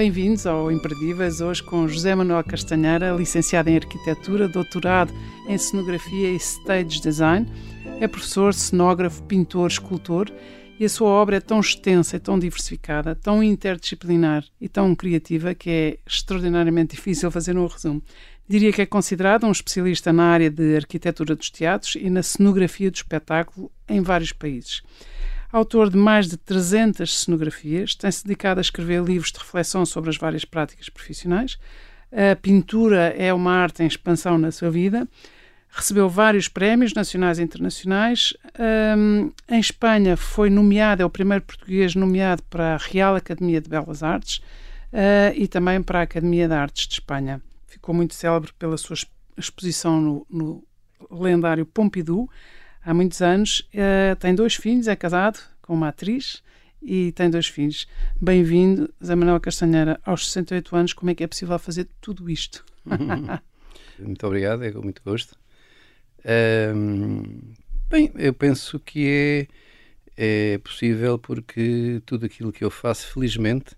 Bem-vindos ao Imperdíveis, hoje com José Manuel Castanheira, licenciado em Arquitetura, doutorado em Cenografia e Stage Design. É professor, cenógrafo, pintor, escultor e a sua obra é tão extensa e tão diversificada, tão interdisciplinar e tão criativa que é extraordinariamente difícil fazer um resumo. Diria que é considerado um especialista na área de arquitetura dos teatros e na cenografia do espetáculo em vários países. Autor de mais de 300 cenografias, tem-se dedicado a escrever livros de reflexão sobre as várias práticas profissionais. A pintura é uma arte em expansão na sua vida. Recebeu vários prémios nacionais e internacionais. Um, em Espanha foi nomeado, é o primeiro português nomeado para a Real Academia de Belas Artes uh, e também para a Academia de Artes de Espanha. Ficou muito célebre pela sua exposição no, no lendário Pompidou, há muitos anos. Uh, tem dois filhos, é casado com uma atriz e tem dois filhos. Bem-vindo, Zé Manuel Castanheira, aos 68 anos. Como é que é possível fazer tudo isto? muito obrigado, é com muito gosto. Um, bem, eu penso que é, é possível porque tudo aquilo que eu faço, felizmente,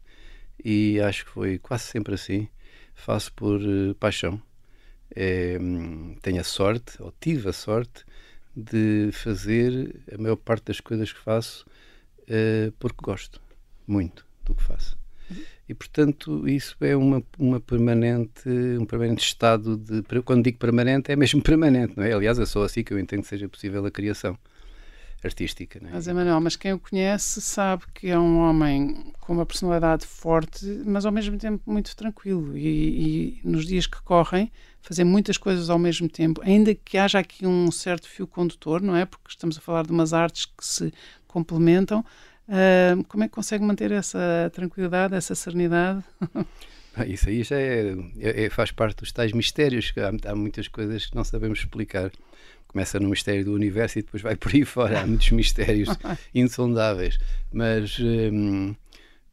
e acho que foi quase sempre assim, faço por uh, paixão. É, tenho a sorte, ou tive a sorte, de fazer a maior parte das coisas que faço uh, porque gosto muito do que faço. E, portanto, isso é uma, uma permanente, um permanente estado de. Quando digo permanente, é mesmo permanente, não é? Aliás, é só assim que eu entendo que seja possível a criação artística. Não é? Mas, Emanuel, mas quem o conhece sabe que é um homem com uma personalidade forte, mas ao mesmo tempo muito tranquilo. E, e, nos dias que correm, fazer muitas coisas ao mesmo tempo, ainda que haja aqui um certo fio condutor, não é? Porque estamos a falar de umas artes que se complementam. Uh, como é que consegue manter essa tranquilidade, essa serenidade? Isso aí já é, é, faz parte dos tais mistérios, há, há muitas coisas que não sabemos explicar começa no mistério do universo e depois vai por aí fora. Há muitos mistérios insondáveis. Mas hum,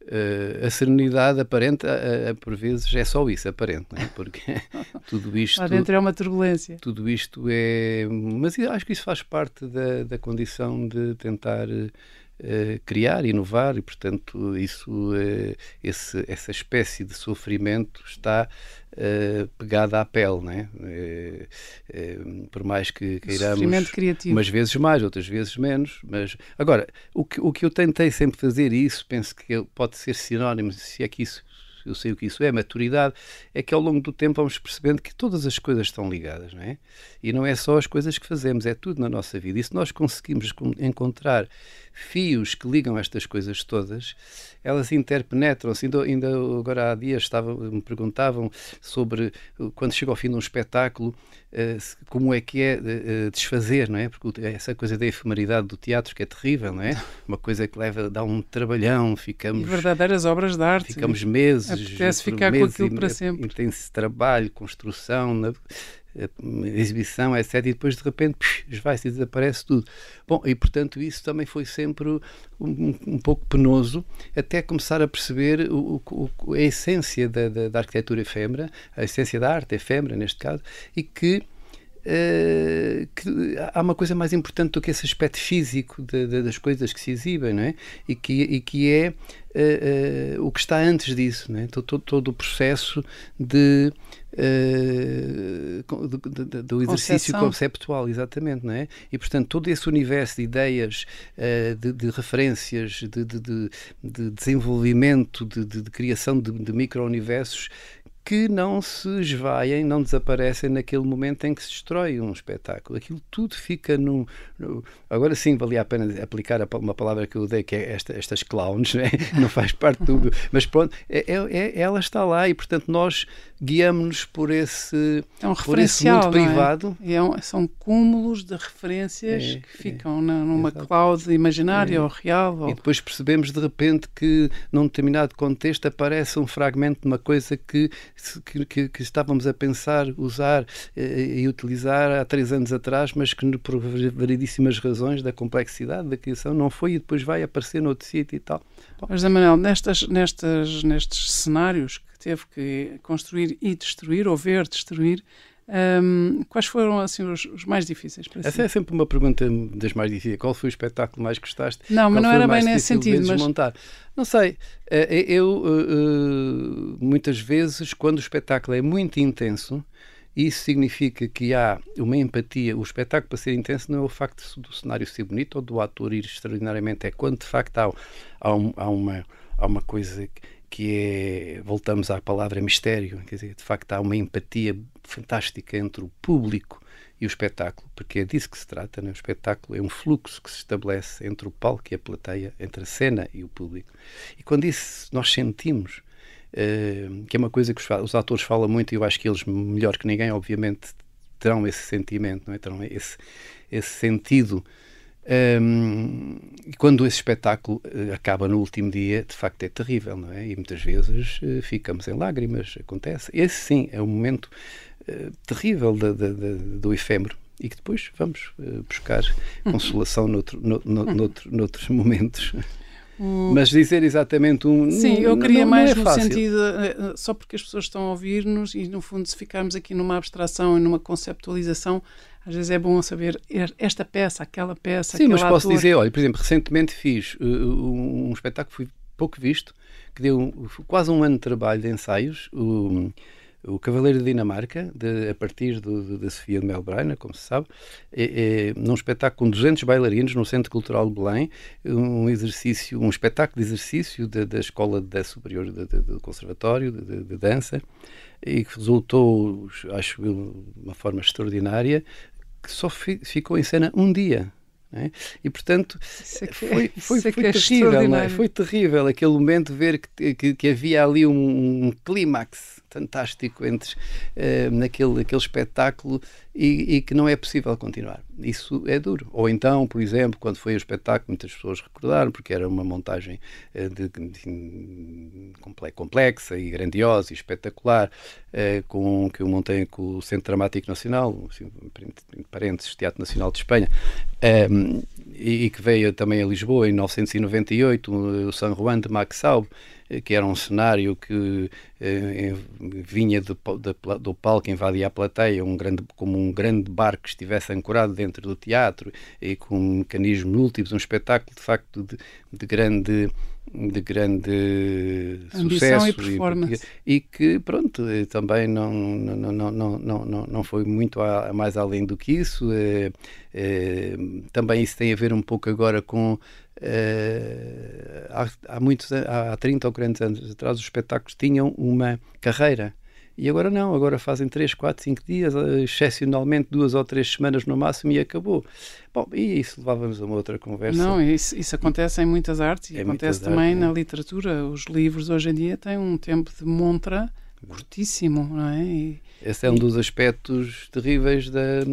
uh, a serenidade aparente, uh, por vezes, é só isso, aparente, é? porque tudo isto. Lá dentro é uma turbulência. Tudo isto é. Mas acho que isso faz parte da, da condição de tentar eh, criar, inovar e, portanto, isso, uh, esse, essa espécie de sofrimento está uh, pegada à pele, né? por mais que queiramos, criativo. umas vezes mais, outras vezes menos, mas agora o que, o que eu tentei sempre fazer e isso penso que pode ser sinónimo, se é que isso eu sei o que isso é, maturidade, é que ao longo do tempo vamos percebendo que todas as coisas estão ligadas, não é? E não é só as coisas que fazemos, é tudo na nossa vida. E se nós conseguimos encontrar fios que ligam estas coisas todas, elas interpenetram-se. Ainda, ainda, agora há dias estava, me perguntavam sobre quando chega ao fim de um espetáculo, eh, como é que é eh, desfazer, não é? Porque essa coisa da efemeridade do teatro que é terrível, não é? Uma coisa que leva, dá um trabalhão, ficamos... E verdadeiras obras de arte. Ficamos meses... Apetece ficar meses, com aquilo para sempre. Intenso trabalho, construção... Exibição, etc. E depois de repente vai-se e desaparece tudo. Bom, e portanto isso também foi sempre um, um pouco penoso, até começar a perceber o, o, a essência da, da, da arquitetura efêmera, a essência da arte efêmera, neste caso, e que Uh, que há uma coisa mais importante do que esse aspecto físico de, de, das coisas que se exibem, não é? E que, e que é uh, uh, o que está antes disso, não é? Todo, todo, todo o processo de, do, do exercício Concepção. conceptual, exatamente, não é? E portanto todo esse universo de ideias, de, de referências, de, de, desenvolvimento, de, criação de, de micro-universos que não se esvaem, não desaparecem naquele momento em que se destrói um espetáculo. Aquilo tudo fica no. no agora sim, valia a pena aplicar uma palavra que eu dei, que é esta, estas clowns, né? não faz parte do. Mas pronto, é, é, é, ela está lá e, portanto, nós guiamos-nos por esse, é um por esse mundo é? privado. É um, são cúmulos de referências é, que ficam na, numa exatamente. cloud imaginária ou real. Ou... E depois percebemos de repente que, num determinado contexto, aparece um fragmento de uma coisa que que, que, que estávamos a pensar usar eh, e utilizar há três anos atrás, mas que por variedíssimas razões da complexidade da criação não foi e depois vai aparecer noutro sítio e tal. Bom. Mas, Manuel, nestas, nestas, nestes cenários teve que construir e destruir, ou ver destruir, Um, quais foram assim os, os, mais difíceis para Essa si? é sempre uma pergunta das mais difíceis. Qual foi o espetáculo mais gostaste? Não, mas Qual não era bem nesse sentido. Mas... Não sei. Eh, eu, uh, muitas vezes, quando o espetáculo é muito intenso, isso significa que há uma empatia. O espetáculo, para ser intenso, não é o facto do cenário ser bonito ou do ator ir extraordinariamente, é quando de facto há, há, um, há uma, há uma coisa que é. Voltamos à palavra mistério, quer dizer, de facto há uma empatia fantástica entre o público e o espetáculo, porque é disso que se trata. Né? O espetáculo é um fluxo que se estabelece entre o palco e a plateia, entre a cena e o público. E quando isso nós sentimos Uh, que é uma coisa que os, os, atores falam muito e eu acho que eles, melhor que ninguém, obviamente, terão esse sentimento, não é? terão esse, esse sentido. Um, e quando esse espetáculo uh, acaba no último dia, de facto é terrível, não é? E muitas vezes uh, ficamos em lágrimas, acontece. Esse sim é um momento terrível de, de, de, do efêmero e que depois vamos buscar consolação noutro, no, no, noutro, noutros momentos. Mas dizer exatamente um. Sim, eu queria não, mais não é no sentido, eh, eh, só porque as pessoas estão a ouvir-nos e, no fundo, se ficarmos aqui numa abstração e numa conceptualização, às vezes é bom saber esta peça, aquela peça. Sim, mas posso ator. dizer, olha, por exemplo, recentemente fiz uh, um, um espetáculo que foi pouco visto, que deu quase um ano de trabalho de ensaios. Um, o Cavaleiro de Dinamarca, de, a partir da Sofia de Melbreina, como se sabe, é, é, num espetáculo com 200 bailarinos no Centro Cultural de Belém, um exercício, um espetáculo de exercício da, da Escola Superior de, de, do Conservatório de, de, Dança e que resultou, acho eu, de uma forma extraordinária, que só fi, ficou em cena um dia. É? E portanto é, foi, foi, foi, é terrível, é? foi terrível aquele momento ver que, que, que havia ali um, um clímax fantástico entre uh, naquele aquele espetáculo e, e, que não é possível continuar. Isso é duro. Ou então, por exemplo, quando foi o espetáculo, muitas pessoas recordaram, porque era uma montagem uh, de, de, complexa e grandiosa e espetacular, uh, com, que eu montei com o Centro Dramático Nacional, assim, parênteses, Teatro Nacional de Espanha, um, e, e, que veio também a Lisboa em 1998, o San Juan de Maxau, que era um cenário que eh, vinha do, do, do, palco, invadia a plateia, um grande, como um grande barco que estivesse ancorado dentro do teatro e com um mecanismos múltiplos, um espetáculo de facto de, de grande de grande Ambição sucesso e, performance. E, e, que pronto também não não, não, não, não, não foi muito a, mais além do que isso é, é, também isso tem a ver um pouco agora com Uh, há, há, muitos, há 30 ou 40 anos atrás, os espetáculos tinham uma carreira. E agora não, agora fazem 3, 4, 5 dias, eh, excepcionalmente duas ou três semanas no máximo e acabou. Bom, e isso levávamos a uma outra conversa. Não, isso, isso acontece em muitas artes e é acontece também arte, na é. literatura. Os livros hoje em dia têm um tempo de montra curtíssimo, não é? E, Esse é um e... dos aspectos terríveis da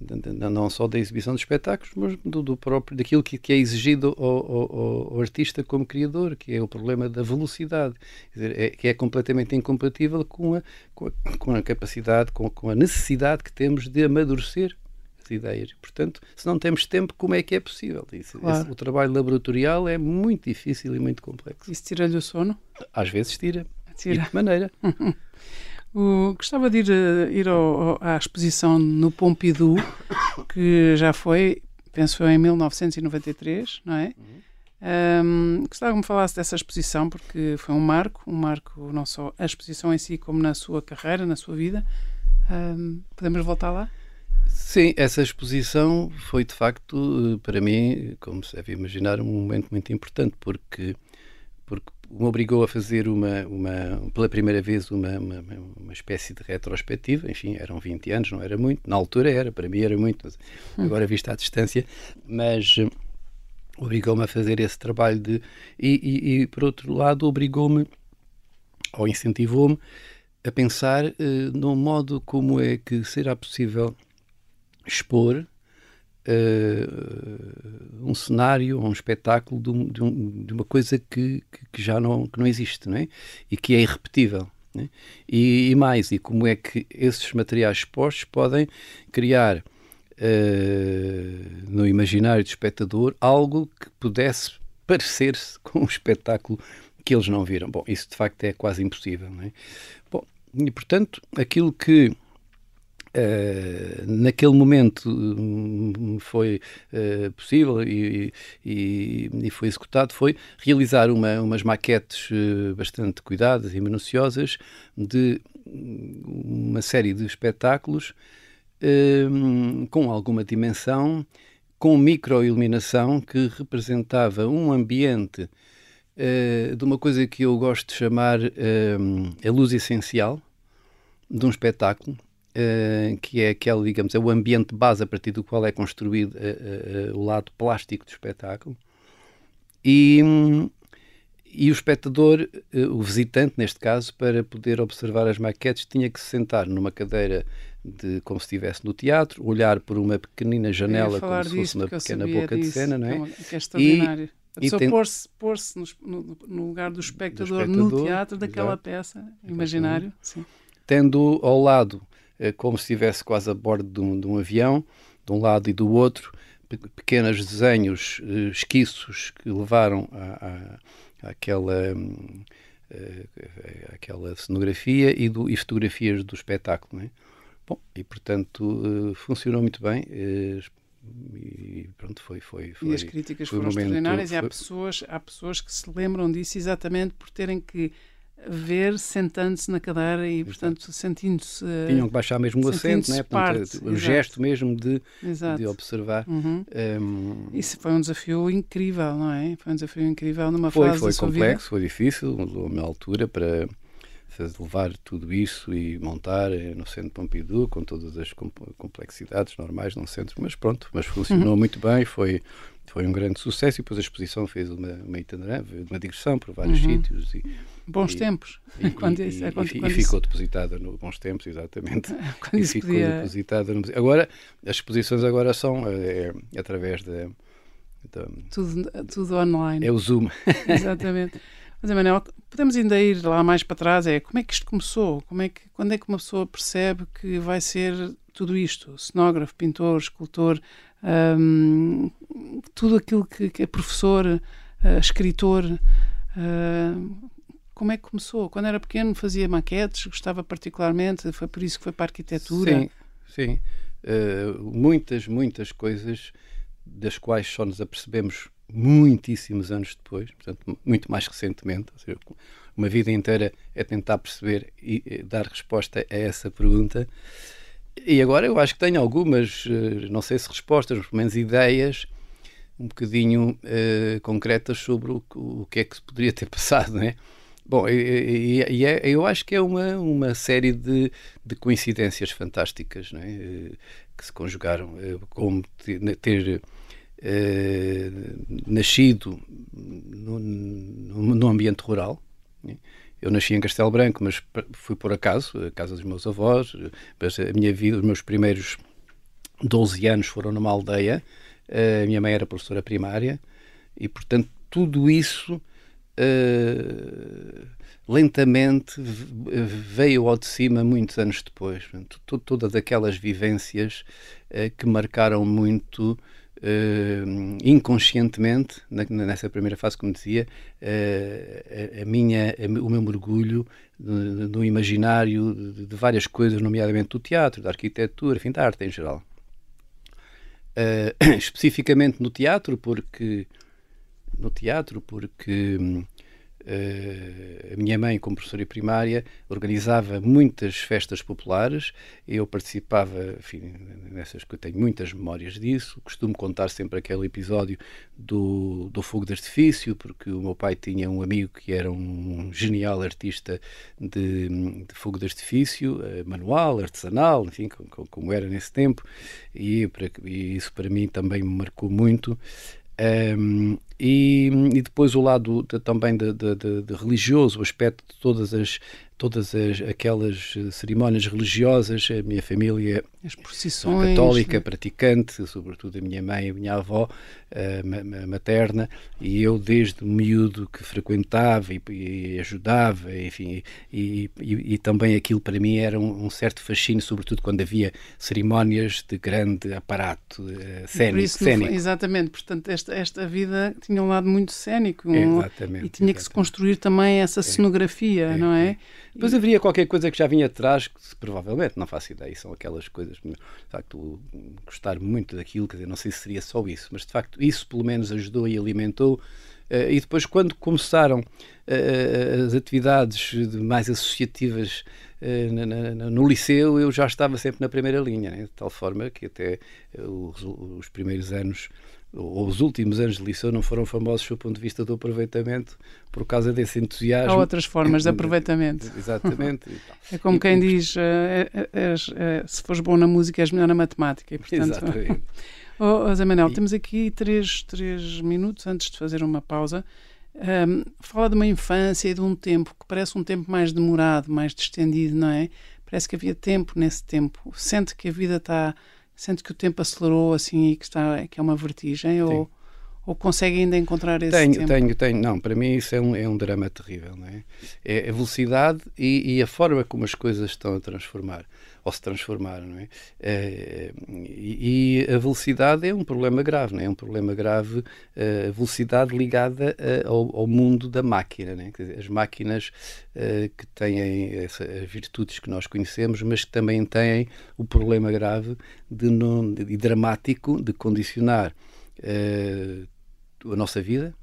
não só da exibição de espetáculos, mas do, do próprio daquilo que, que é exigido ao, ao, ao, artista como criador, que é o problema da velocidade, dizer, é, que é completamente incompatível com a, com a, com a capacidade, com, com, a necessidade que temos de amadurecer as ideias. Portanto, se não temos tempo, como é que é possível? Isso, claro. esse, o trabalho laboratorial é muito difícil e muito complexo. Isso tira-lhe o sono? Às vezes tira. Tira. E de que maneira? O, gostava de ir, eh, ir ao, à exposição no Pompidou, que já foi, penso em 1993, não é? Um, gostava que me falasse dessa exposição, porque foi um marco, um marco não só a exposição em si, como na sua carreira, na sua vida. Um, podemos voltar lá? Sim, essa exposição foi de facto, eh, para mim, como se deve imaginar, um momento muito importante, porque, porque me obrigou a fazer uma, uma pela primeira vez uma, uma, uma, espécie de retrospectiva, enfim, eram 20 anos, não era muito, na altura era, para mim era muito, hum. agora vista à distância, mas eh, obrigou-me a fazer esse trabalho de e, e, e por outro lado obrigou-me ou incentivou-me a pensar uh, no modo como é que será possível expor uh, um cenário, um espetáculo de, um, de, um, de uma coisa que, que, que, já não, que não existe não é? e que é irrepetível. É? E, e, mais, e como é que esses materiais expostos podem criar uh, no imaginário do espectador algo que pudesse parecer-se com um espetáculo que eles não viram. Bom, isso de facto é quase impossível. Não é? Bom, e portanto, aquilo que Uh, naquele momento um, foi uh, possível e, e, e, foi executado foi realizar uma, umas maquetes uh, bastante cuidadas e minuciosas de uma série de espetáculos com alguma dimensão, com microiluminação que representava um ambiente de uma coisa que eu gosto de chamar a luz essencial de um espetáculo Uh, que é aquele, digamos, é o ambiente base a partir do qual é construído uh, uh, o lado plástico do espetáculo. E, e o espectador, o visitante neste caso, para poder observar as maquetes, tinha que se sentar numa cadeira de, como se estivesse no teatro, olhar por uma pequenina janela como se fosse uma pequena boca disso, de cena, não é? Que é, é extraordinário. E, a pessoa tem... pôr-se pôr no, no, lugar do espectador, do espectador no teatro daquela exato. peça, imaginário. Tendo ao lado como se estivesse quase a bordo de um, de um, avião, de um lado e do outro, pequenos desenhos, eh, esquiços que levaram a, a, àquela, eh, àquela cenografia e, do, e fotografias do espetáculo. É? Bom, e portanto funcionou muito bem. E pronto, foi, foi, foi E as críticas foram extraordinárias foi... e há pessoas, há pessoas que se lembram disso exatamente por terem que ver sentando-se na cadeira e, portanto, sentindo-se. Tinham que baixar mesmo o assento, né? portanto, o gesto mesmo de, de observar. Uhum. Um... Isso foi um desafio incrível, não é? Foi um desafio incrível numa foi, fase Foi complexo, vida. foi difícil, uma altura para levar tudo isso e montar eh, no Centro Pompidou com todas as complexidades normais num centro, mas pronto, mas funcionou uhum. muito bem, foi foi um grande sucesso e depois a exposição fez uma, uma itinerância, uma digressão por vários uhum. sítios e Bons e, tempos. E, quando isso, e, quando, quando ficou isso... depositada no Bons Tempos, exatamente. Quando e ficou podia... depositada no Agora, as exposições agora são é, é, através de, de, Tudo, tudo online. É o Zoom. Exatamente. Mas, Emanuel, podemos ainda ir lá mais para trás, é como é que isto começou? Como é que, quando é que uma pessoa percebe que vai ser tudo isto? Cenógrafo, pintor, escultor, hum, tudo aquilo que, que é professor, uh, escritor, uh, como é que começou? Quando era pequeno fazia maquetes, gostava particularmente, foi por isso que foi para a arquitetura? Sim, sim. Uh, muitas, muitas coisas das quais só nos apercebemos muitíssimos anos depois, portanto, muito mais recentemente. Seja, uma vida inteira é tentar perceber e dar resposta a essa pergunta. E agora eu acho que tenho algumas, uh, não sei se respostas, mas pelo menos ideias um bocadinho uh, concretas sobre o, o que é que poderia ter passado, não é? Bom, e, e, é, eu acho que é uma, uma série de, de coincidências fantásticas não é? Eh, que se conjugaram, eh, como ter, eh, nascido no, ambiente rural. É? Eu nasci em Castelo Branco, mas fui por acaso, a casa dos meus avós, mas a minha vida, os meus primeiros 12 anos foram numa aldeia, a minha mãe era professora primária, e portanto tudo isso uh, lentamente veio ao de cima muitos anos depois. Todas aquelas vivências uh, que marcaram muito Uh, inconscientemente, na, nessa primeira fase, como dizia, uh, a, minha, a, o meu mergulho no imaginário de, de, várias coisas, nomeadamente do teatro, da arquitetura, enfim, da arte em geral. Uh, especificamente no teatro, porque no teatro, porque Uh, a minha mãe, como professora primária, organizava muitas festas populares. Eu participava, enfim, nessas que eu tenho muitas memórias disso. Costumo contar sempre aquele episódio do, do fogo de artifício, porque o meu pai tinha um amigo que era um genial artista de, de fogo de artifício, uh, manual, artesanal, enfim, como, como, era nesse tempo, e, e isso para mim também me marcou muito. Um, e, e, depois o lado de, também de, de, religioso, o aspecto de todas as todas as, aquelas cerimónias religiosas, a minha família as procissões, católica, né? praticante, sobretudo a minha mãe e a minha avó uh, materna, e eu desde miúdo que frequentava e, e ajudava, enfim, e, e, e, também aquilo para mim era um, um, certo fascínio, sobretudo quando havia cerimónias de grande aparato uh, cénico. Isso, cénico. Exatamente, portanto esta, esta vida tinha um lado muito cénico um, e tinha que se construir também essa cenografia, é, não é? é Depois e... haveria qualquer coisa que já vinha atrás, que provavelmente, não faço ideia, são aquelas coisas, de facto, gostar muito daquilo, quer dizer, não sei se seria só isso, mas de facto isso pelo menos ajudou e alimentou. Uh, e depois, quando começaram uh, as atividades mais associativas uh, no liceu, eu já estava sempre na primeira linha, né? de tal forma que até os, os primeiros anos os últimos anos de liceu não foram famosos do ponto de vista do aproveitamento por causa desse entusiasmo. Há outras formas de aproveitamento. Exatamente. é como quem diz, é, é, é, se fores bom na música és melhor na matemática. E, portanto, Exatamente. oh, oh, e... temos aqui três, três minutos antes de fazer uma pausa. Um, fala de uma infância e de um tempo que parece um tempo mais demorado, mais distendido, não é? Parece que havia tempo nesse tempo. Sente que a vida está Sente que o tempo acelerou assim e que, está, que é uma vertigem? Ou, ou consegue ainda encontrar esse tenho, tempo? Tenho, tenho. Não, para mim isso é um, é um drama terrível. Não é? é a velocidade e, e a forma como as coisas estão a transformar ou se transformar, não é? é e, e, a velocidade é um problema grave, não é? É um problema grave eh, a velocidade ligada a, ao, ao, mundo da máquina, não é? Dizer, as máquinas que têm essa, as virtudes que nós conhecemos, mas que também têm o problema grave de não, de, dramático de condicionar a nossa vida,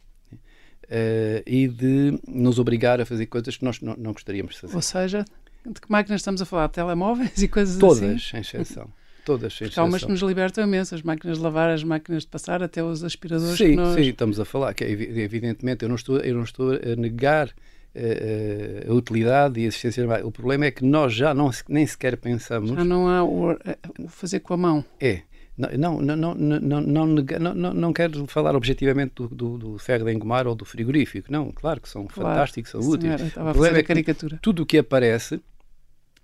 Uh, e de nos obrigar a fazer coisas que nós não gostaríamos de fazer. Ou seja, de que máquinas estamos a falar? Telemóveis e coisas Todas, assim? Todas, sem exceção. Todas, sem exceção. Há umas que nos libertam imenso, as máquinas de lavar, as máquinas de passar, até os aspiradores sim, nós... Sim, estamos a falar, que é evidentemente eu não estou, eu não estou a negar eh, eh, a utilidade e a existência O problema é que nós já não, nem sequer pensamos... Já não há o, o fazer com a mão. É, não, não, não, não, não, não, não quero falar objetivamente do, do, do, ferro de engomar ou do frigorífico. Não, claro que são fantásticos, são úteis. o problema é que caricatura. tudo o que aparece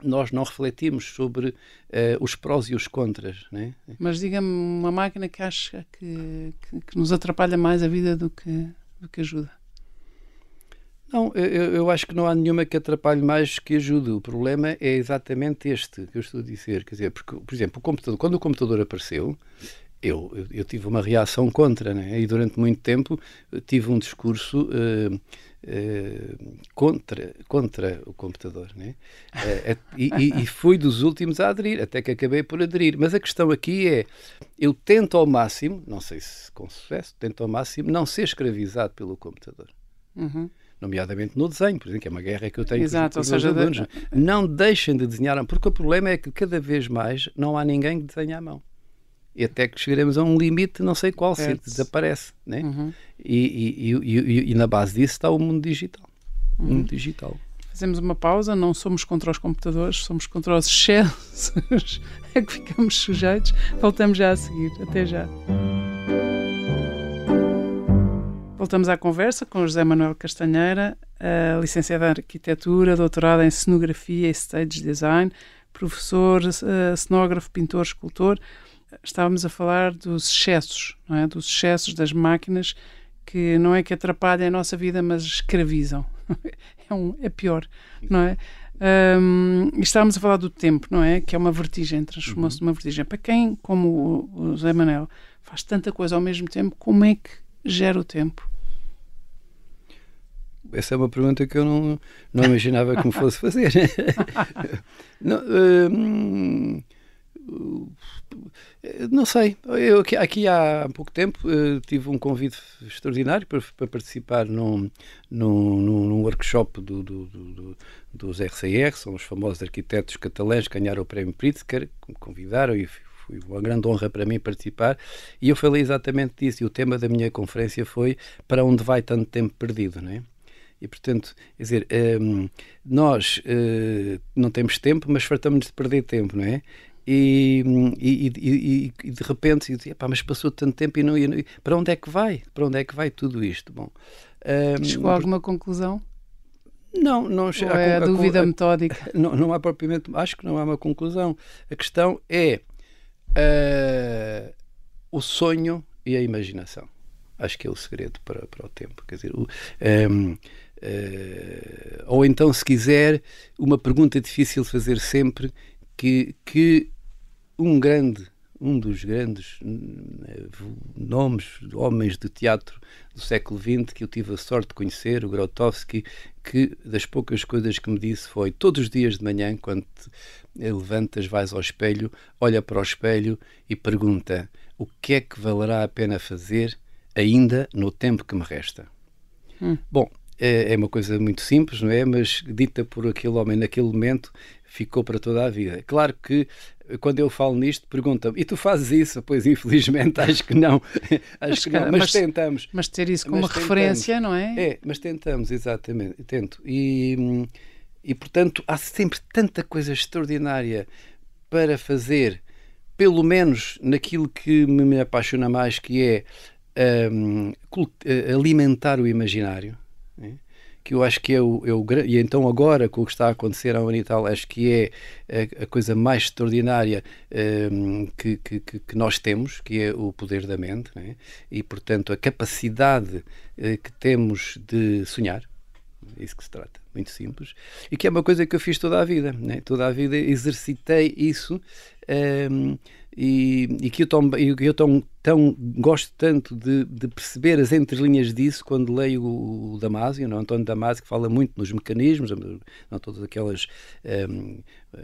nós não refletimos sobre uh, os prós e os contras. Né? Mas diga-me uma máquina que acha que, que, que, nos atrapalha mais a vida do que, do que ajuda. Não, eu, eu, acho que não há nenhuma que atrapalhe mais que ajude. O problema é exatamente este que eu estou a dizer. Quer dizer, porque, por exemplo, o computador, quando o computador apareceu, eu, eu, eu tive uma reação contra, né? e durante muito tempo tive um discurso uh, uh, contra, contra o computador. Né? Uh, e, e, fui dos últimos a aderir, até que acabei por aderir. Mas a questão aqui é: eu tento ao máximo, não sei se com sucesso, tento ao máximo não ser escravizado pelo computador. Uhum nomeadamente no desenho, por exemplo, que é uma guerra que eu tenho Exato, com os, seja, alunos. De... Não deixem de desenhar, porque o problema é que cada vez mais não há ninguém que desenhe à mão e até que chegaremos a um limite, não sei qual, se desaparece. Né? Uhum. E, e, e, e, na base disso está o mundo digital. Uhum. O mundo digital. Fazemos uma pausa, não somos contra os computadores, somos contra os excessos a que ficamos sujeitos. Voltamos já a seguir. Até já. Voltamos à conversa com José Manuel Castanheira, licenciado em Arquitetura, doutorado em Cenografia e Stage Design, professor, uh, cenógrafo, pintor, escultor estávamos a falar dos excessos, não é? Dos excessos das máquinas que não é que atrapalhem a nossa vida, mas escravizam. é, um, é pior, não é? Um, estávamos a falar do tempo, não é? Que é uma vertigem, transformou-se uhum. numa vertigem. Para quem, como o, o José Manel, faz tanta coisa ao mesmo tempo, como é que gera o tempo? Essa é uma pergunta que eu não, não imaginava que me fosse fazer. não, hum, não sei. Eu aqui, aqui há pouco tempo uh, tive um convite extraordinário para, para participar num, num, num workshop do, do, do, dos RCR, são os famosos arquitetos catalães que ganharam o prémio Pritzker, que me convidaram e foi uma grande honra para mim participar. E eu falei exatamente disso. E o tema da minha conferência foi para onde vai tanto tempo perdido, não é? E, portanto, quer dizer, ehm, nós uh, não temos tempo, mas fartamos de perder tempo, não é? E, e, e, e, de repente dizia, mas passou tanto tempo e não, e para onde é que vai? Para onde é que vai tudo isto? Bom, um, Chegou a alguma conclusão? Não, não chega. É a, a, dúvida a, metódica? Não, não há propriamente, acho que não há uma conclusão. A questão é uh, o sonho e a imaginação. Acho que é o segredo para, para o tempo. Quer dizer, o, um, Uh, ou então, se quiser, uma pergunta difícil de fazer sempre, que, que um grande, um dos grandes eh, nomes, homens de teatro do século XX que eu tive a sorte de conhecer, o Grotowski, que das poucas coisas que me disse foi todos os dias de manhã, quando levantas, vais ao espelho, olha para o espelho e pergunta o que é que valerá a pena fazer ainda no tempo que me resta. Hum. Bom, é, é, uma coisa muito simples, não é? Mas dita por aquele homem naquele momento ficou para toda a vida. Claro que quando eu falo nisto, pergunta-me, e tu fazes isso? Pois, infelizmente, acho que não. acho mas, que não, mas, mas, tentamos. Mas ter isso como referência, não é? É, mas tentamos, exatamente, tento. E, e, portanto, há sempre tanta coisa extraordinária para fazer, pelo menos naquilo que me apaixona mais, que é um, alimentar o imaginário. Que eu acho que é o, é o e então agora com o que está a acontecer à Unital acho que é a, a coisa mais extraordinária um, que, que, que, nós temos que é o poder da mente né? e portanto a capacidade uh, que temos de sonhar é isso que se trata muito simples e que é uma coisa que eu fiz toda a vida né? toda a vida exercitei isso um, e, e, que eu, tão, eu tão, tão gosto tanto de, de, perceber as entrelinhas disso quando leio o, o Damásio, não? António Damásio, que fala muito nos mecanismos, não todas aquelas, um,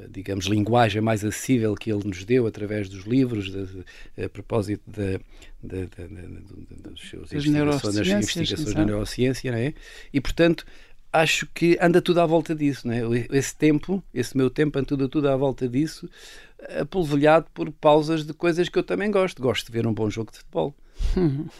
digamos, linguagem mais acessível que ele nos deu através dos livros, de, de, a propósito de, dos seus investigações, investigações na neurociência, não é? E, portanto, acho que anda tudo à volta disso, não é? Esse tempo, esse meu tempo, anda tudo, tudo à volta disso, apolvilhado por pausas de coisas que eu também gosto. Gosto de ver um bom jogo de futebol.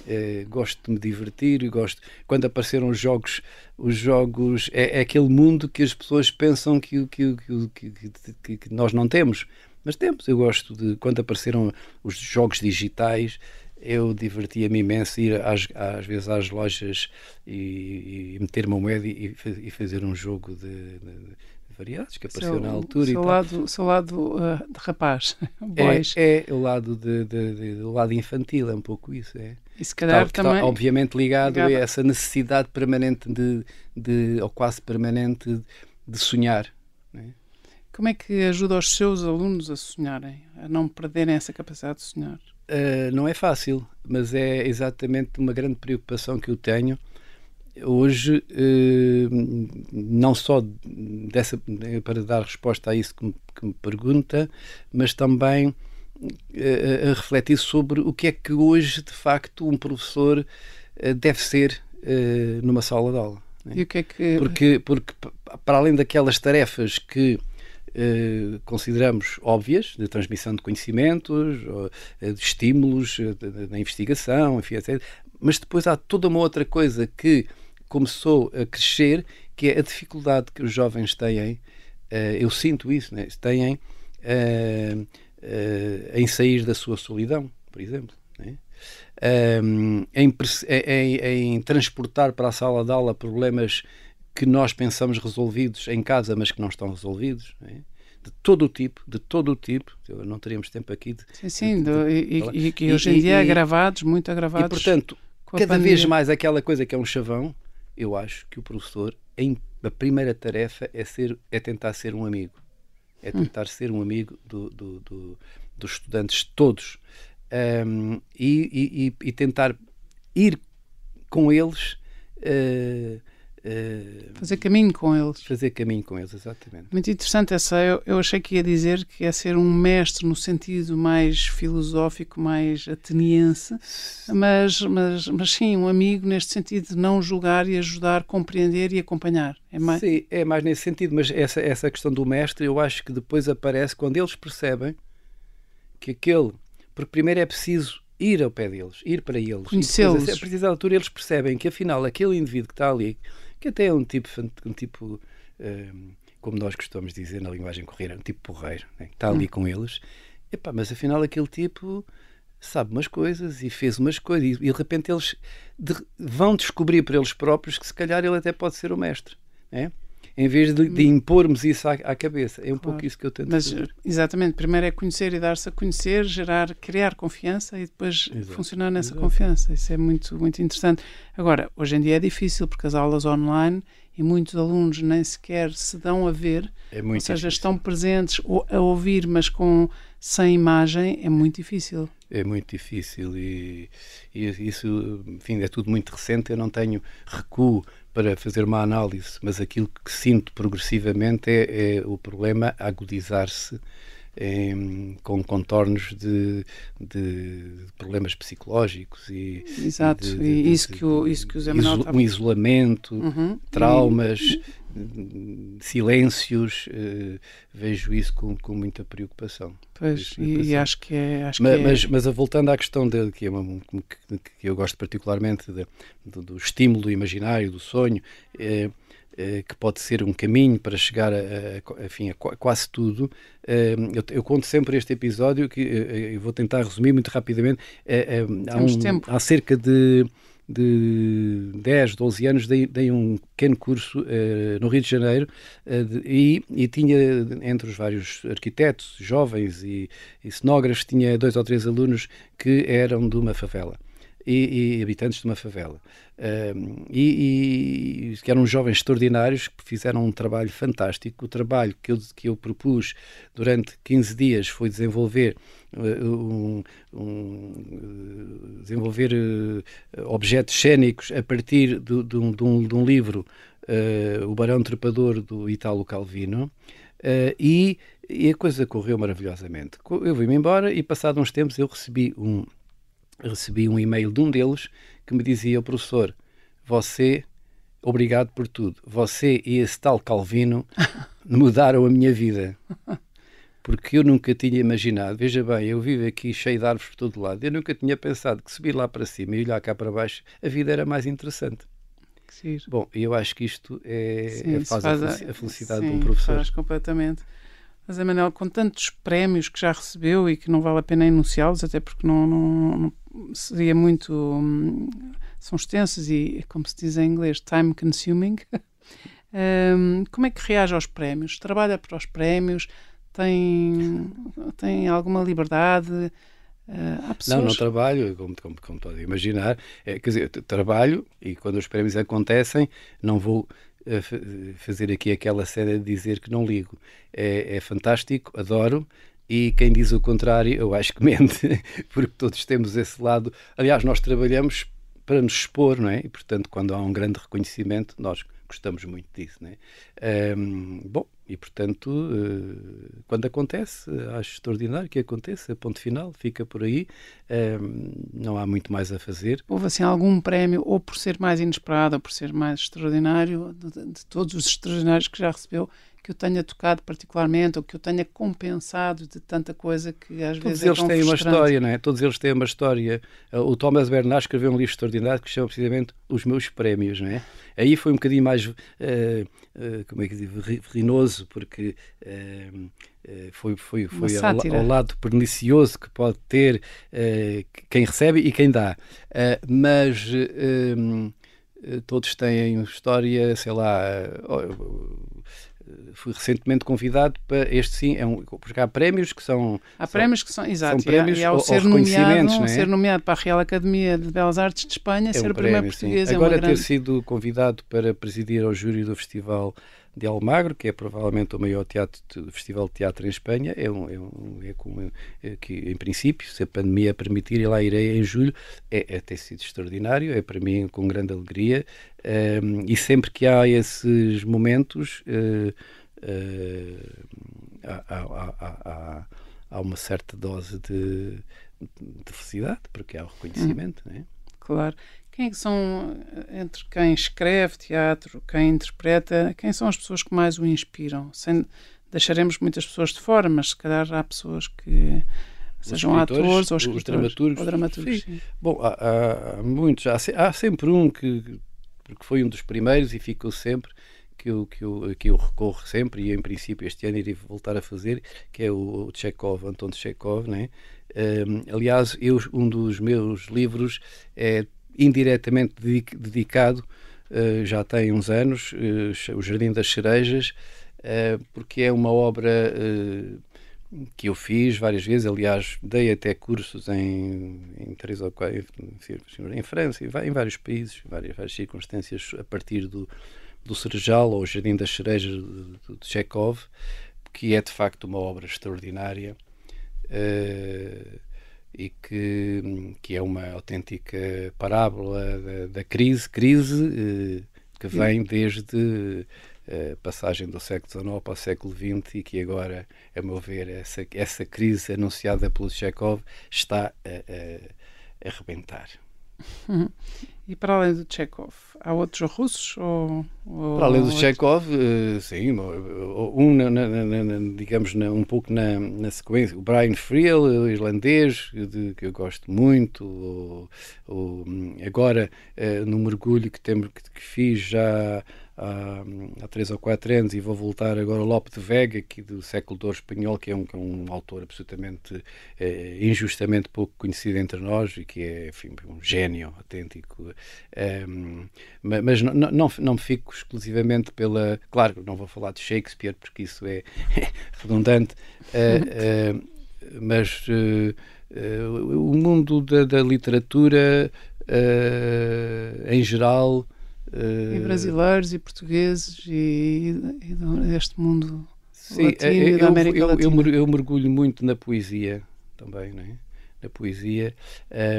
É, gosto de me divertir, gosto quando apareceram os jogos, os jogos é, é aquele mundo que as pessoas pensam que, que, que, que, nós não temos, mas temos. Eu gosto de quando apareceram os jogos digitais, eu divertia-me imenso ir às, às vezes às lojas e, e meter uma moeda e, e, fazer um jogo de, de variados que apareceu seu, na altura. Seu lado, seu lado uh, de rapaz, é, é, o lado de, de, de, o lado infantil, é um pouco isso. É. E se calhar está, também. Está, obviamente ligado, ligado, a essa necessidade permanente de, de ou quase permanente de sonhar. É? Como é que ajuda os seus alunos a sonharem, a não perderem essa capacidade de sonhar? Uh, não é fácil, mas é exatamente uma grande preocupação que eu tenho hoje, eh, não só dessa, para dar resposta a isso que me, que me pergunta, mas também eh, a, a, refletir sobre o que é que hoje, de facto, um professor eh, deve ser numa sala de aula. Né? E o que é que... Porque, porque para além daquelas tarefas que Uh, consideramos óbvias, de transmissão de conhecimentos, de estímulos na investigação, enfim, etc. Mas depois há toda uma outra coisa que começou a crescer, que é a dificuldade que os jovens têm, uh, eu sinto isso, né? têm uh, uh, em sair da sua solidão, por exemplo. Né? Um, em, em, em, transportar para a sala de aula problemas que nós pensamos resolvidos em casa, mas que não estão resolvidos. Né? de todo o tipo, de todo o tipo, não teríamos tempo aqui de. Sim, sim, de, de, e, e, e, hoje em dia agravados, muito agravados. E portanto, cada pandemia. vez mais aquela coisa que é um chavão, eu acho que o professor, a primeira tarefa é, ser, é tentar ser um amigo. É hum. tentar hum. ser um amigo do, do, do, dos estudantes todos. Um, e, e, e, tentar ir com eles uh, Uh, fazer caminho com eles. Fazer caminho com eles, exatamente. Muito interessante essa. Eu, eu achei que ia dizer que é ser um mestre no sentido mais filosófico, mais ateniense, mas, mas, mas sim, um amigo neste sentido de não julgar e ajudar, compreender e acompanhar. É mais... Sim, é mais nesse sentido, mas essa, essa questão do mestre eu acho que depois aparece quando eles percebem que aquele. Porque primeiro é preciso ir ao pé deles, ir para eles. Conhecê-los. A partir da altura eles percebem que afinal aquele indivíduo que está ali que até é um tipo, um tipo um, como nós costumamos dizer na linguagem corrida, um tipo porreiro, né? que está ali hum. com eles. Epá, mas afinal aquele tipo sabe umas coisas e fez umas coisas e, de repente eles de, vão descobrir para eles próprios que se calhar ele até pode ser o mestre. Né? Em vez de, de hum. impormos isso à, à, cabeça. É um claro. pouco isso que eu tento Mas, fazer. Exatamente, primeiro é conhecer e dar-se a conhecer, gerar, criar confiança e depois Exato. funcionar nessa Exato. confiança. Isso é muito, muito interessante. Agora, hoje em dia é difícil porque as aulas online e muitos alunos nem sequer se dão a ver, é ou seja, difícil. estão presentes a ouvir, mas com sem imagem, é muito difícil. É muito difícil e, e isso, enfim, é tudo muito recente. Eu não tenho recuo para fazer uma análise, mas aquilo que sinto progressivamente é, é o problema agudizar-se com contornos de, de, problemas psicológicos e exato de, e isso que o isso que o Zé Manuel um isolamento uhum. traumas. Silêncios uh, vejo isso com, com muita preocupação pois e, e, acho que é acho mas, que é... mas, mas voltando à questão de, que, é uma, que, que eu gosto particularmente de, do, do, estímulo imaginário do sonho é, eh, que pode ser um caminho para chegar a, a, enfim, a quase tudo. Eh, eu, eu, conto sempre este episódio que eh, eu vou tentar resumir muito rapidamente. há, um, há cerca de de 10, 12 anos, dei, dei um pequeno curso uh, no Rio de Janeiro uh, de, e, e, tinha, entre os vários arquitetos, jovens e, e cenógrafos, tinha dois ou três alunos que eram de uma favela e, e habitantes de uma favela. Uh, e, e, que eram jovens extraordinários que fizeram um trabalho fantástico. O trabalho que eu, que eu propus durante 15 dias foi desenvolver um, um, desenvolver uh, objetos cênicos a partir de, de, um, de de um livro, eh, O Barão Trepador, do Italo Calvino. e, e a coisa correu maravilhosamente. Eu vim-me embora e, passado uns tempos, eu recebi um, recebi um e-mail de um deles que me dizia: professor, você, obrigado por tudo. Você e esse tal Calvino mudaram a minha vida. Porque eu nunca tinha imaginado, veja bem, eu vivo aqui cheio de árvores por todo lado, eu nunca tinha pensado que subir lá para cima e olhar cá para baixo, a vida era mais interessante. Sim. Bom, eu acho que isto é, sim, é faz, faz, a, felicidade sim, de um professor. Faz completamente. Mas, Emanuel, com tantos prémios que já recebeu e que não vale a pena enunciá-los, até porque não, não, não, seria muito. Hum, são extensos e, como se diz em inglês, time consuming. um, como é que reage aos prémios? Trabalha para os prémios? Tem, tem alguma liberdade? Uh, pessoas... Não, não trabalho, como, como, como pode imaginar. É, quer dizer, trabalho e quando os prémios acontecem, não vou fazer aqui aquela série de dizer que não ligo. É, é fantástico, adoro. E quem diz o contrário, eu acho que mente, porque todos temos esse lado. Aliás, nós trabalhamos para nos expor, não é? E, portanto, quando há um grande reconhecimento, nós gostamos muito disso, não é? Um, bom, e portanto, uh, quando acontece, acho extraordinário que aconteça, ponto final, fica por aí, não há muito mais a fazer. Houve assim algum prémio, ou por ser mais inesperado, ou por ser mais extraordinário, de, de todos os extraordinários que já recebeu, que eu tenha tocado particularmente ou que eu tenha compensado de tanta coisa que às Todos vezes eles é têm uma história, não é? Todos eles têm uma história. O Thomas Bernard escreveu um livro extraordinário que chama precisamente Os Meus Prémios, não é? Aí foi um bocadinho mais, uh, uh, como é que diz, verrinoso, porque uh, foi, foi, foi ao, ao, lado pernicioso que pode ter quem recebe e quem dá. mas todos têm história, sei lá fui recentemente convidado para este sim, é um, porque há prémios que são há prémios que são exato são prémios e, ao ser nomeado, é? ser nomeado para a Real Academia de Belas Artes de Espanha, é ser um o primeiro português sim. Agora é ter grande... sido convidado para presidir ao júri do Festival de Almagro, que é provavelmente o maior teatro, festival de teatro em Espanha, é, um, é, um, é como é, que, em princípio, se a pandemia permitir, e lá irei em julho, é, é ter sido extraordinário, é para mim com grande alegria, um, e sempre que há esses momentos, uh, uh, há, há, há, há, uma certa dose de, de felicidade, porque há o reconhecimento, hum. não é? Claro. Quem é que são, entre quem escreve teatro, quem interpreta, quem são as pessoas que mais o inspiram? Sem, deixaremos muitas pessoas de fora, mas se calhar há pessoas que sejam atores ou escritores, os dramaturgos. Ou dramaturgos sim. Sim. Bom, há, há, muitos, há, há, sempre um que, que foi um dos primeiros e ficou sempre, que eu, que, eu, que eu recorro sempre, e em princípio este ano irei voltar a fazer, que é o, o Chekhov, Anton Chekhov, né? Um, aliás, eu, um dos meus livros é indiretamente dedicado, uh, já tem uns anos, uh, o Jardim das Cerejas, uh, porque é uma obra que eu fiz várias vezes, aliás, dei até cursos em, em três ou quatro, em França, em vários países, várias, várias circunstâncias, a partir do, do Cerejal ou Jardim das Cerejas de, de Chekhov, que é de facto uma obra extraordinária. Uh, e que, que é uma autêntica parábola da, da crise, crise, eh, que vem desde a passagem do século XIX para o século XX e que agora, a meu ver, essa, essa crise anunciada pelo Chekhov está a, a, a arrebentar. E para além do Chekhov, há outros russos? Ou, ou para além do. Chekhov, uh, sim, um, na, na, na, digamos, um pouco na, sequência. O Brian Friel, o irlandês, de, que eu gosto muito. O, o, agora, no mergulho que, tem, que, que fiz já há, há três ou quatro anos e vou voltar agora ao Lope de Vega, aqui do século II espanhol, que é um, que é um autor absolutamente eh, injustamente pouco conhecido entre nós e que é enfim, um gênio autêntico. Um, mas não, não, não me fico exclusivamente pela. Claro, não vou falar de Shakespeare porque isso é redundante, uh, uh, mas o mundo da, da literatura em geral. E brasileiros e portugueses e, e deste mundo sim, latino eu, e da América eu, Latina. Eu, eu, mergulho muito na poesia também, não é? Na poesia.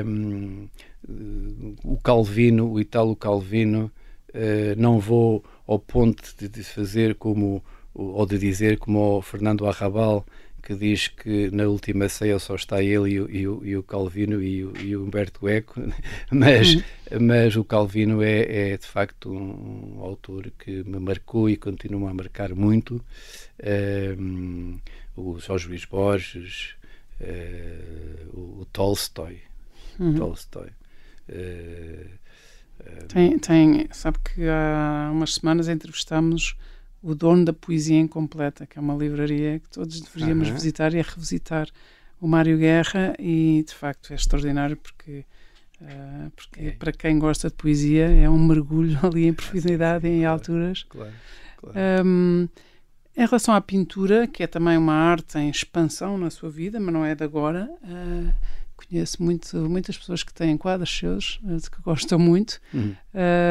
Um, ehm, o Calvino, o Italo Calvino, uh, não vou ao ponto de, de fazer como ou de dizer como o Fernando Arrabal que diz que na última ceia só está ele e o, e o, e o Calvino e o, e o, Humberto Eco, mas, uhum. mas o Calvino é, é, de facto um, um, autor que me marcou e continua a marcar muito. Um, o Jorge Luís Borges, uh, o, Tolstói. Uhum. Tolstói. Uh, tem, tem, sabe que há umas semanas entrevistámos o dono da Poesia Incompleta, que é uma livraria que todos deveríamos uhum. visitar e a revisitar o Mário Guerra e de facto é extraordinário porque uh, porque é. para quem gosta de poesia é um mergulho ali em profundidade em alturas. Claro, claro. Um, em relação à pintura, que é também uma arte em expansão na sua vida, mas não é de agora, uh, conheço muito, muitas pessoas que têm quadros seus, eh, que gostam muito. Uhum.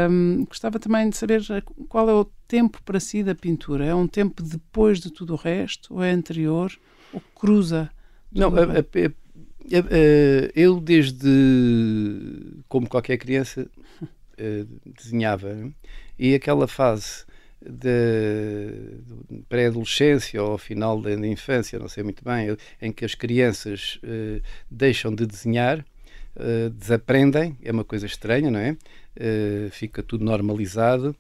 Um, gostava também de saber eh, qual é o tempo para si da pintura. É um tempo depois de tudo o resto, ou é anterior, ou cruza? Não, a, a, a, eu desde, como qualquer criança, eh, desenhava. E aquela fase da pré-adolescência ou ao final da, infância, não sei muito bem, em que as crianças uh, deixam de desenhar, uh, desaprendem, é uma coisa estranha, não é? Uh, fica tudo normalizado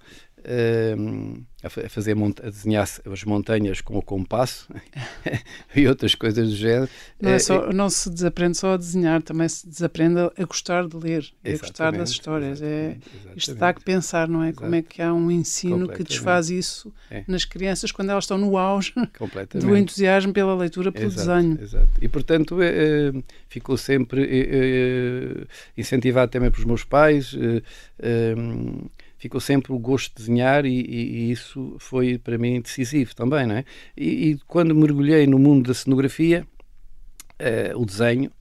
a fazer a desenhar as montanhas com o compasso e outras coisas do género. Não, é só, não se desaprende só a desenhar, também se desaprende a gostar de ler, a gostar das histórias. É, isto dá que pensar, não é? Exato. Como é que há um ensino que desfaz isso é. nas crianças quando elas estão no auge do entusiasmo pela leitura, pelo exato, desenho. Exato. E portanto é, ficou sempre incentivado também pelos meus pais ficou sempre o gosto de desenhar e, e, e isso foi para mim decisivo também, não é? E, e quando mergulhei no mundo da cenografia, uh, o desenho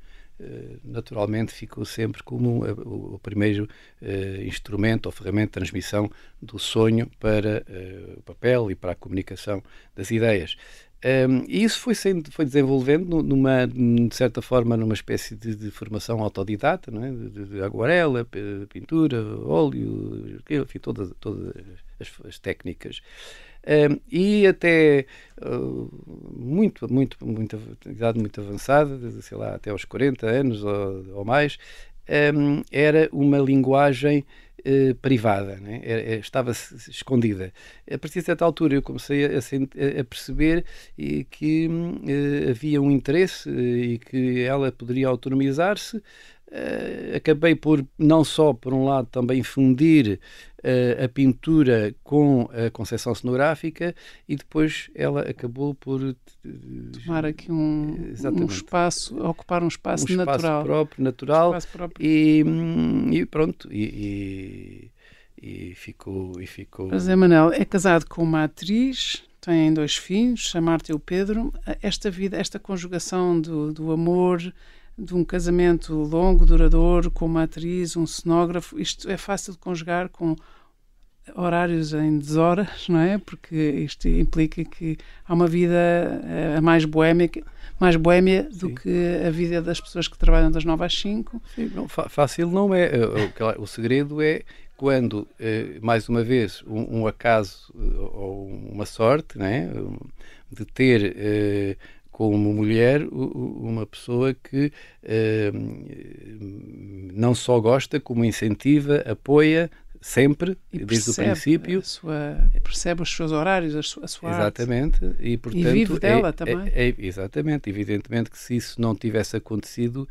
uh, naturalmente ficou sempre como o, o primeiro uh, instrumento ou ferramenta de transmissão do sonho para o papel e para a comunicação das ideias. Um, e isso foi, sendo, foi desenvolvendo numa, de certa forma, numa espécie de, de formação autodidata, não é? de, de aguarela, pintura, óleo, enfim, todas, todas as, as técnicas. Um, e até uh, muito, muito, muito, idade muito avançada, sei lá, até aos 40 anos ou, ou mais, um, era uma linguagem eh, privada, né? estava escondida. A partir de certa altura eu comecei a, a, a perceber e que uh, havia um interesse e que ela poderia autonomizar-se Uh, acabei por, não só por um lado, também fundir uh, a pintura com a concepção cenográfica e depois ela acabou por uh, tomar aqui um, um, espaço, ocupar um espaço, um natural. Espaço próprio, natural. Um espaço próprio. E, hum, e, pronto. E, e, e, ficou. E ficou... José Manel é casado com uma atriz, tem dois filhos, a Marta e o Pedro. Esta vida, esta conjugação do, do amor de um casamento longo, duradouro, com uma atriz, um cenógrafo, isto é fácil de conjugar com horários em deshoras, não é? Porque isto implica que há uma vida uh, mais boémia, mais boémia do que a vida das pessoas que trabalham das 9 às 5. Sim, não, fácil não é. O, o segredo é quando, mais uma vez, um, um acaso ou uma sorte, né? de ter como mulher uma pessoa que não só gosta, como incentiva, apoia, sempre, e desde o princípio. Sua, percebe os seus horários, a sua, a sua Exatamente. Arte. E, portanto, e vive dela é, também. É, é, exatamente. Evidentemente que se isso não tivesse acontecido,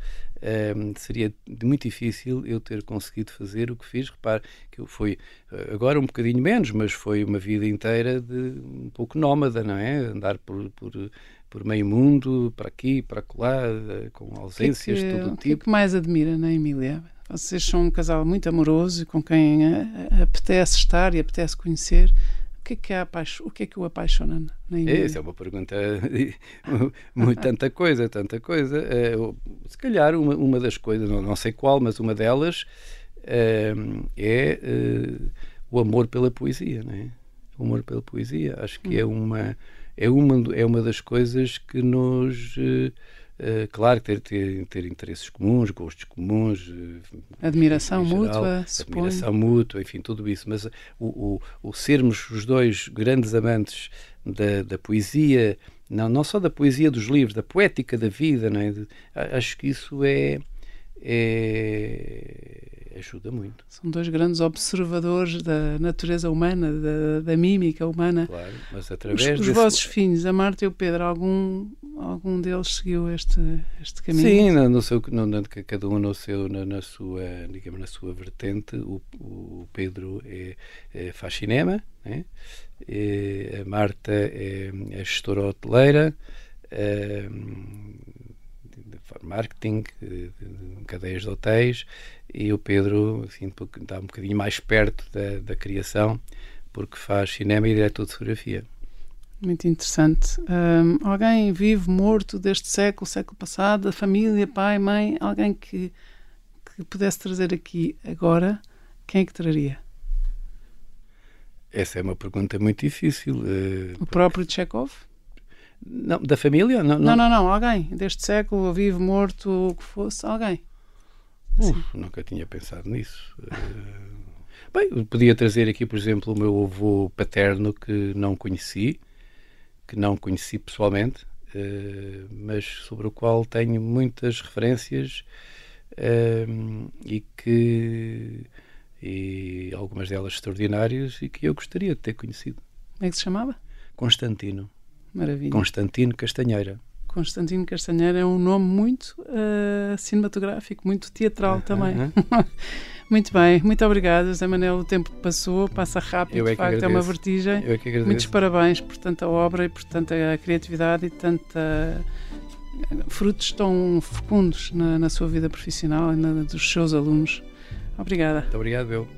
um, seria muito difícil eu ter conseguido fazer o que fiz. Repare que eu fui, eh, agora um bocadinho menos, mas foi uma vida inteira de um pouco nómada, não é? Andar por, por por meio mundo, para aqui, para lá, eh, com ausências é de todo o tipo. O que é que mais admira na Emília? Vocês são um casal muito amoroso com quem a, a, apetece estar e apetece conhecer. O que é que, apaixo, o, que, é que o apaixona na Emília? Essa é uma pergunta muito tanta coisa, tanta coisa. Se calhar uma, uma das coisas, não, não sei qual, mas uma delas é, é o amor pela poesia, não é? O amor pela poesia. Acho que hum. é uma é uma é uma das coisas que nos Uh, claro, ter, ter, ter interesses comuns, gostos comuns. Uh, admiração geral, mútua, Admiração mútua, enfim, tudo isso. Mas o, o, o, sermos os dois grandes amantes da, da poesia, não, não só da poesia dos livros, da poética da vida, não é? Acho que isso é, é ajuda muito. São dois grandes observadores da natureza humana, da, da mímica humana. Claro, mas através Os, os desse... vossos filhos, a Marta e o Pedro, algum, algum deles seguiu este, este caminho? Sim, no, no seu, no, cada um no seu, na, na, sua, digamos, na sua vertente. O, o Pedro é, é, faz cinema, né? E a Marta é, é gestora hoteleira. É, marketing, cadeias de hotéis, e o Pedro assim, está um bocadinho mais perto da, da criação, porque faz cinema e diretor de fotografia. Muito interessante. Um, alguém vivo, morto deste século, século passado, a família, pai, mãe, alguém que, que pudesse trazer aqui agora, quem é que traria? Essa é uma pergunta muito difícil. Uh, o próprio Chekhov? Não, da família? Não, não, não, não, alguém deste século, vivo, morto, o que fosse, alguém. Assim. Uf, nunca tinha pensado nisso. Uh, bem, podia trazer aqui, por exemplo, o meu avô paterno que não conheci, que não conheci pessoalmente, uh, mas sobre o qual tenho muitas referências uh, e que e algumas delas extraordinárias e que eu gostaria de ter conhecido. Como é que se chamava? Constantino. Maravilha. Constantino Castanheira. Constantino Castanheira é um nome muito uh, cinematográfico, muito teatral também. muito bem, muito obrigada, José Manel. O tempo passou, passa rápido, é de facto, é uma vertigem. Eu é Muitos parabéns por tanta obra e por tanta criatividade e tanta frutos tão fecundos na, na sua vida profissional e na dos seus alunos. Obrigada. Muito obrigado, eu.